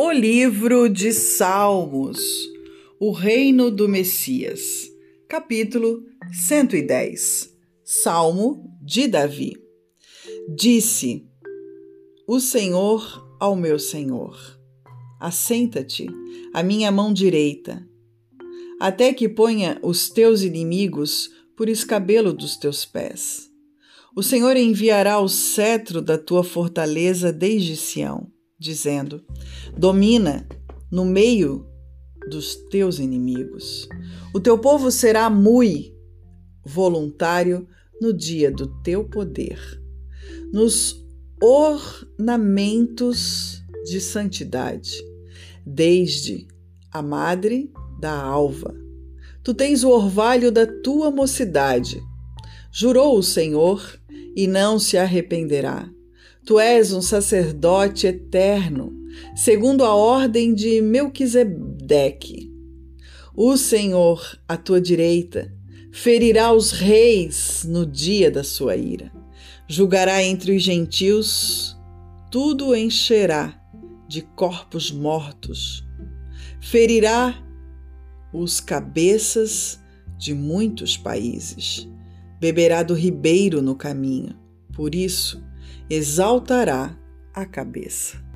O livro de Salmos, o reino do Messias, capítulo 110. Salmo de Davi. Disse: O Senhor ao meu Senhor: Assenta-te à minha mão direita, até que ponha os teus inimigos por escabelo dos teus pés. O Senhor enviará o cetro da tua fortaleza desde Sião dizendo: Domina no meio dos teus inimigos. O teu povo será muito voluntário no dia do teu poder, nos ornamentos de santidade, desde a madre da alva. Tu tens o orvalho da tua mocidade. Jurou o Senhor e não se arrependerá. Tu és um sacerdote eterno, segundo a ordem de Melquisedeque. O Senhor, à tua direita, ferirá os reis no dia da sua ira. Julgará entre os gentios, tudo encherá de corpos mortos. Ferirá os cabeças de muitos países. Beberá do ribeiro no caminho. Por isso, exaltará a cabeça.